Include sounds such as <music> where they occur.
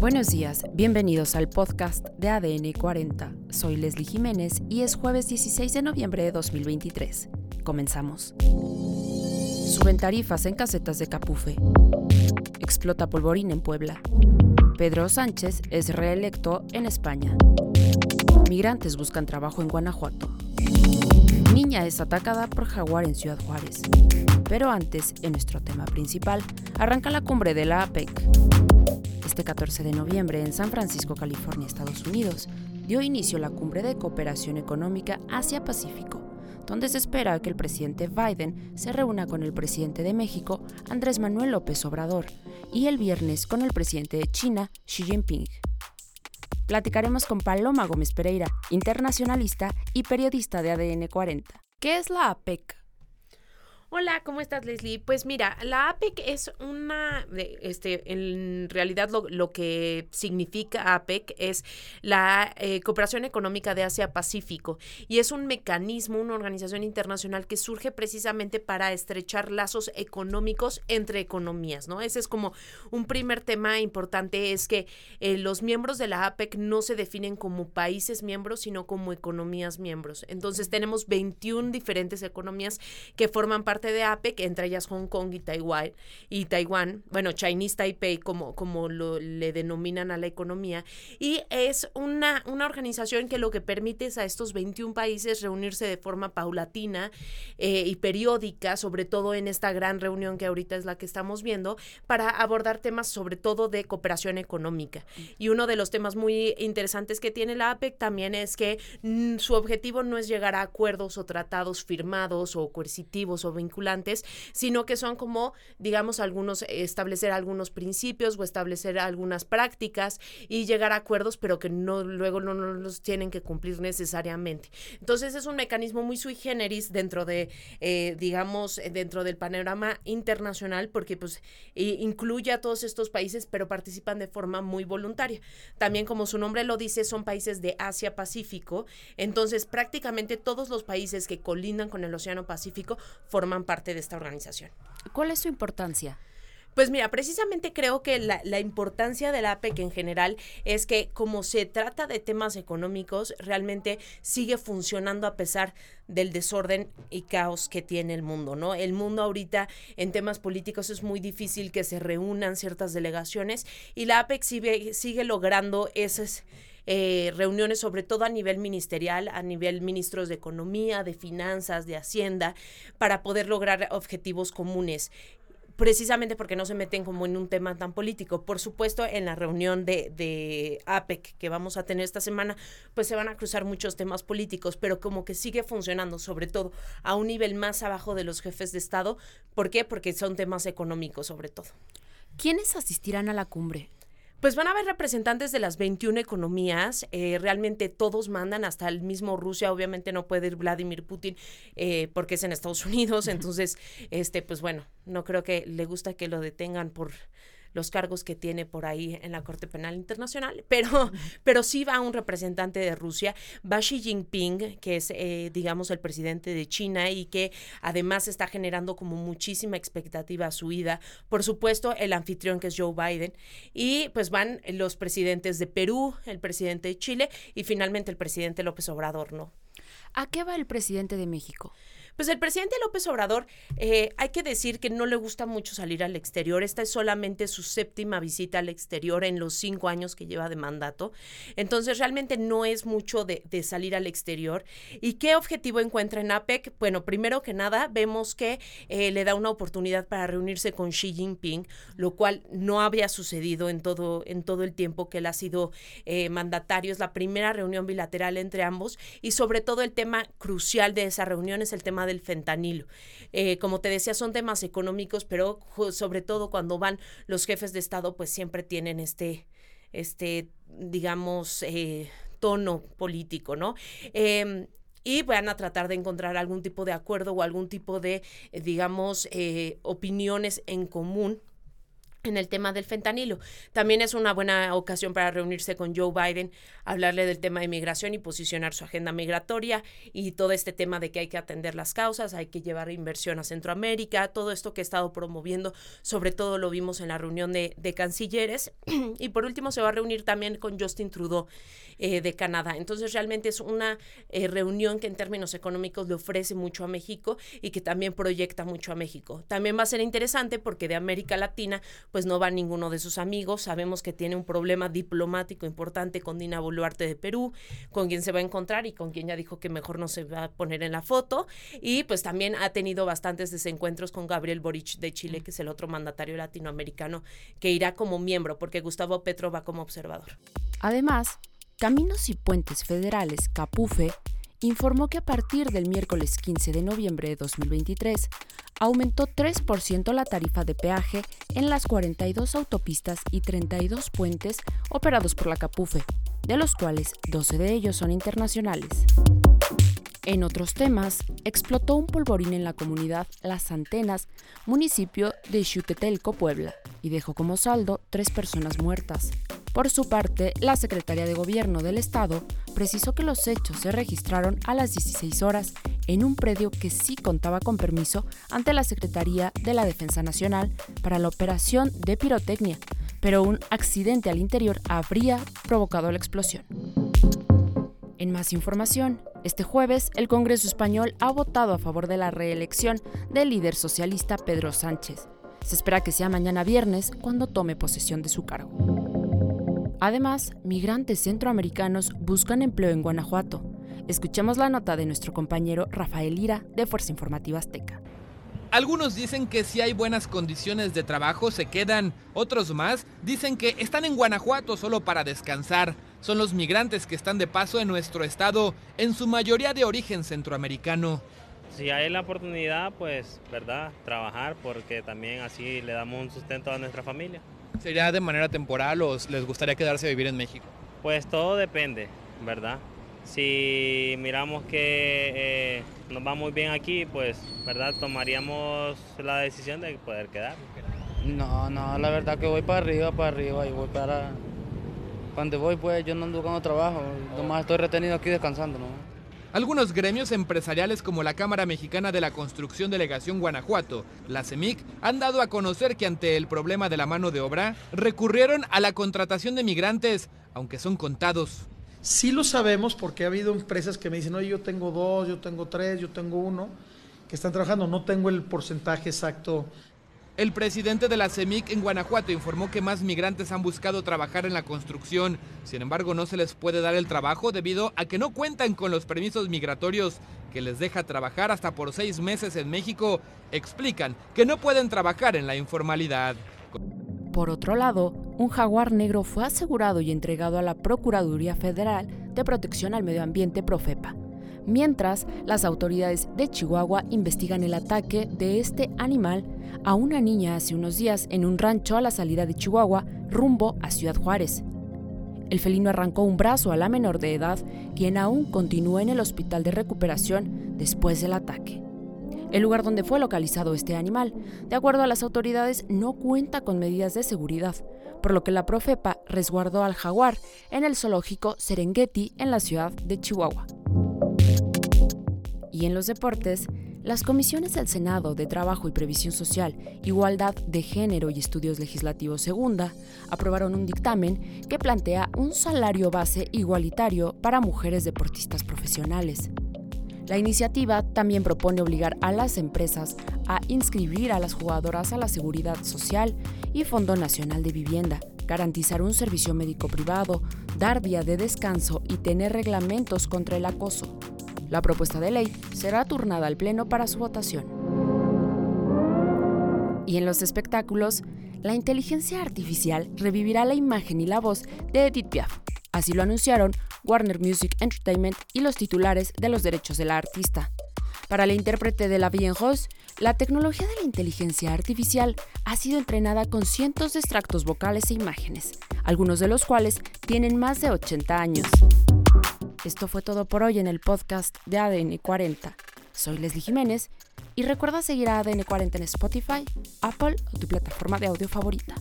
Buenos días, bienvenidos al podcast de ADN 40. Soy Leslie Jiménez y es jueves 16 de noviembre de 2023. Comenzamos. Suben tarifas en casetas de Capufe. Explota polvorín en Puebla. Pedro Sánchez es reelecto en España. Migrantes buscan trabajo en Guanajuato. Niña es atacada por jaguar en Ciudad Juárez. Pero antes, en nuestro tema principal, arranca la cumbre de la APEC. Este 14 de noviembre, en San Francisco, California, Estados Unidos, dio inicio la cumbre de cooperación económica Asia-Pacífico, donde se espera que el presidente Biden se reúna con el presidente de México, Andrés Manuel López Obrador, y el viernes con el presidente de China, Xi Jinping. Platicaremos con Paloma Gómez Pereira, internacionalista y periodista de ADN 40. ¿Qué es la APEC? Hola, ¿cómo estás, Leslie? Pues mira, la APEC es una, este, en realidad lo, que significa APEC es la eh, Cooperación Económica de Asia-Pacífico y es un mecanismo, una organización internacional que surge precisamente para estrechar lazos económicos entre economías, ¿no? Ese es como un primer tema importante, es que eh, los miembros de la APEC no se definen como países miembros, sino como economías miembros. Entonces tenemos 21 diferentes economías que forman parte de APEC, entre ellas Hong Kong y Taiwán, y Taiwán, bueno, Chinese Taipei, como, como lo, le denominan a la economía, y es una, una organización que lo que permite es a estos 21 países reunirse de forma paulatina eh, y periódica, sobre todo en esta gran reunión que ahorita es la que estamos viendo, para abordar temas sobre todo de cooperación económica. Y uno de los temas muy interesantes que tiene la APEC también es que mm, su objetivo no es llegar a acuerdos o tratados firmados o coercitivos o vinculados sino que son como, digamos, algunos, establecer algunos principios o establecer algunas prácticas y llegar a acuerdos, pero que no, luego no, los tienen que cumplir necesariamente. Entonces es un mecanismo muy sui generis dentro de, eh, digamos, dentro del panorama internacional, porque pues incluye a todos estos países, pero participan de forma muy voluntaria. También, como su nombre lo dice, son países de Asia-Pacífico, entonces prácticamente todos los países que colindan con el Océano Pacífico forman parte de esta organización. ¿Cuál es su importancia? Pues mira, precisamente creo que la, importancia de la APEC en general es que como se trata de temas económicos, realmente sigue funcionando a pesar del desorden y caos que tiene el mundo, ¿no? El mundo ahorita en temas políticos es muy difícil que se reúnan ciertas delegaciones y la APEC sigue, sigue logrando esas eh, reuniones, sobre todo a nivel ministerial, a nivel ministros de Economía, de Finanzas, de Hacienda, para poder lograr objetivos comunes precisamente porque no se meten como en un tema tan político. Por supuesto, en la reunión de, de, APEC que vamos a tener esta semana, pues se van a cruzar muchos temas políticos, pero como que sigue funcionando, sobre todo a un nivel más abajo de los jefes de Estado. ¿Por qué? Porque son temas económicos, sobre todo. ¿Quiénes asistirán a la cumbre? Pues van a haber representantes de las 21 economías, eh, realmente todos mandan, hasta el mismo Rusia, obviamente no puede ir Vladimir Putin eh, porque es en Estados Unidos, entonces, este, pues bueno, no creo que le gusta que lo detengan por los cargos que tiene por ahí en la Corte Penal Internacional, <laughs> pero, pero sí va un representante de Rusia, va Xi Jinping, que es, eh, digamos, el presidente de China y que además está generando como muchísima expectativa a su ida. Por supuesto, el anfitrión que es Joe Biden y pues van los presidentes de Perú, el presidente de Chile y finalmente el presidente López Obrador, ¿no? ¿A qué va el presidente de México? Pues el presidente López Obrador, eh, hay que decir que no le gusta mucho salir al exterior. Esta es solamente su séptima visita al exterior en los cinco años que lleva de mandato. Entonces, realmente no es mucho de, salir al exterior. ¿Y qué objetivo encuentra en APEC? Bueno, primero que nada, vemos que eh, le da una oportunidad para reunirse con Xi Jinping, lo cual no había sucedido en todo, en todo el tiempo que él ha sido eh, mandatario. Es la primera reunión bilateral entre ambos y sobre todo el tema crucial de esa reunión es el tema del fentanilo. Eh, como te decía, son temas económicos, pero sobre todo cuando van los jefes de Estado, pues siempre tienen este, este digamos, eh, tono político, ¿no? Em, y van a tratar de encontrar algún tipo de acuerdo o algún tipo de, eh, digamos, opiniones en común en el tema del fentanilo. También es una buena ocasión para reunirse con Joe Biden, hablarle del tema de migración y posicionar su agenda migratoria y todo este tema de que hay que atender las causas, hay que llevar inversión a Centroamérica, todo esto que he estado promoviendo, sobre todo lo vimos en la reunión de, cancilleres. <clears throat> y por último se va a reunir también con Justin Trudeau eh, de Canadá. Entonces realmente es una eh, reunión que en términos económicos le ofrece mucho a México y que también proyecta mucho a México. También va a ser interesante porque de América Latina, pues no va ninguno de sus amigos. Sabemos que tiene un problema diplomático importante con Dina Boluarte de Perú, con quien se va a encontrar y con quien ya dijo que mejor no se va a poner en la foto. Y pues también ha tenido bastantes desencuentros con Gabriel Boric de Chile, que es el otro mandatario latinoamericano que irá como miembro, porque Gustavo Petro va como observador. Además, Caminos y Puentes Federales, Capufe, informó que a partir del miércoles 15 de noviembre de 2023 aumentó 3% la tarifa de peaje en las 42 autopistas y 32 puentes operados por la Capufe, de los cuales 12 de ellos son internacionales. En otros temas, explotó un polvorín en la comunidad Las Antenas, municipio de Xutetelco, Puebla, y dejó como saldo tres personas muertas. Por su parte, la Secretaría de Gobierno del Estado precisó que los hechos se registraron a las 16 horas en un predio que sí contaba con permiso ante la Secretaría de la Defensa Nacional para la operación de pirotecnia, pero un accidente al interior habría provocado la explosión. En más información, este jueves el Congreso español ha votado a favor de la reelección del líder socialista Pedro Sánchez. Se espera que sea mañana viernes cuando tome posesión de su cargo. Además, migrantes centroamericanos buscan empleo en Guanajuato. Escuchemos la nota de nuestro compañero Rafael Lira de Fuerza Informativa Azteca. Algunos dicen que si hay buenas condiciones de trabajo se quedan, otros más dicen que están en Guanajuato solo para descansar. Son los migrantes que están de paso en nuestro estado, en su mayoría de origen centroamericano. Si hay la oportunidad, pues, ¿verdad? Trabajar porque también así le damos un sustento a nuestra familia. ¿Sería de manera temporal o les gustaría quedarse a vivir en México? Pues todo depende, ¿verdad? Si miramos que eh, nos va muy bien aquí, pues, ¿verdad? Tomaríamos la decisión de poder quedar. No, no, la verdad que voy para arriba, para arriba y voy para... Cuando voy, pues yo no ando buscando trabajo, nomás estoy retenido aquí descansando, ¿no? Algunos gremios empresariales como la Cámara Mexicana de la Construcción Delegación Guanajuato, la CEMIC, han dado a conocer que ante el problema de la mano de obra, recurrieron a la contratación de migrantes, aunque son contados. Sí lo sabemos porque ha habido empresas que me dicen, oye, yo tengo dos, yo tengo tres, yo tengo uno, que están trabajando. No tengo el porcentaje exacto el presidente de la CEMIC en Guanajuato informó que más migrantes han buscado trabajar en la construcción. Sin embargo, no se les puede dar el trabajo debido a que no cuentan con los permisos migratorios que les deja trabajar hasta por seis meses en México. Explican que no pueden trabajar en la informalidad. Por otro lado, un jaguar negro fue asegurado y entregado a la Procuraduría Federal de Protección al Medio Ambiente Profepa mientras las autoridades de Chihuahua investigan el ataque de este animal a una niña hace unos días en un rancho a la salida de Chihuahua rumbo a Ciudad Juárez. El felino arrancó un brazo a la menor de edad, quien aún continúa en el hospital de recuperación después del ataque. El lugar donde fue localizado este animal, de acuerdo a las autoridades, no cuenta con medidas de seguridad, por lo que la Profepa resguardó al jaguar en el zoológico Serengeti en la ciudad de Chihuahua. Y en los deportes, las comisiones del Senado de Trabajo y Previsión Social, Igualdad de Género y Estudios Legislativos Segunda aprobaron un dictamen que plantea un salario base igualitario para mujeres deportistas profesionales. La iniciativa también propone obligar a las empresas a inscribir a las jugadoras a la Seguridad Social y Fondo Nacional de Vivienda, garantizar un servicio médico privado, dar día de descanso y tener reglamentos contra el acoso. La propuesta de ley será turnada al Pleno para su votación. Y en los espectáculos, la inteligencia artificial revivirá la imagen y la voz de Edith Piaf. Así lo anunciaron Warner Music Entertainment y los titulares de los derechos de la artista. Para la intérprete de la Bien Rose, la tecnología de la inteligencia artificial ha sido entrenada con cientos de extractos vocales e imágenes, algunos de los cuales tienen más de 80 años. Esto fue todo por hoy en el podcast de ADN 40. Soy Leslie Jiménez Y recuerda seguir a ADN 40 en Spotify, Apple o tu plataforma de audio favorita.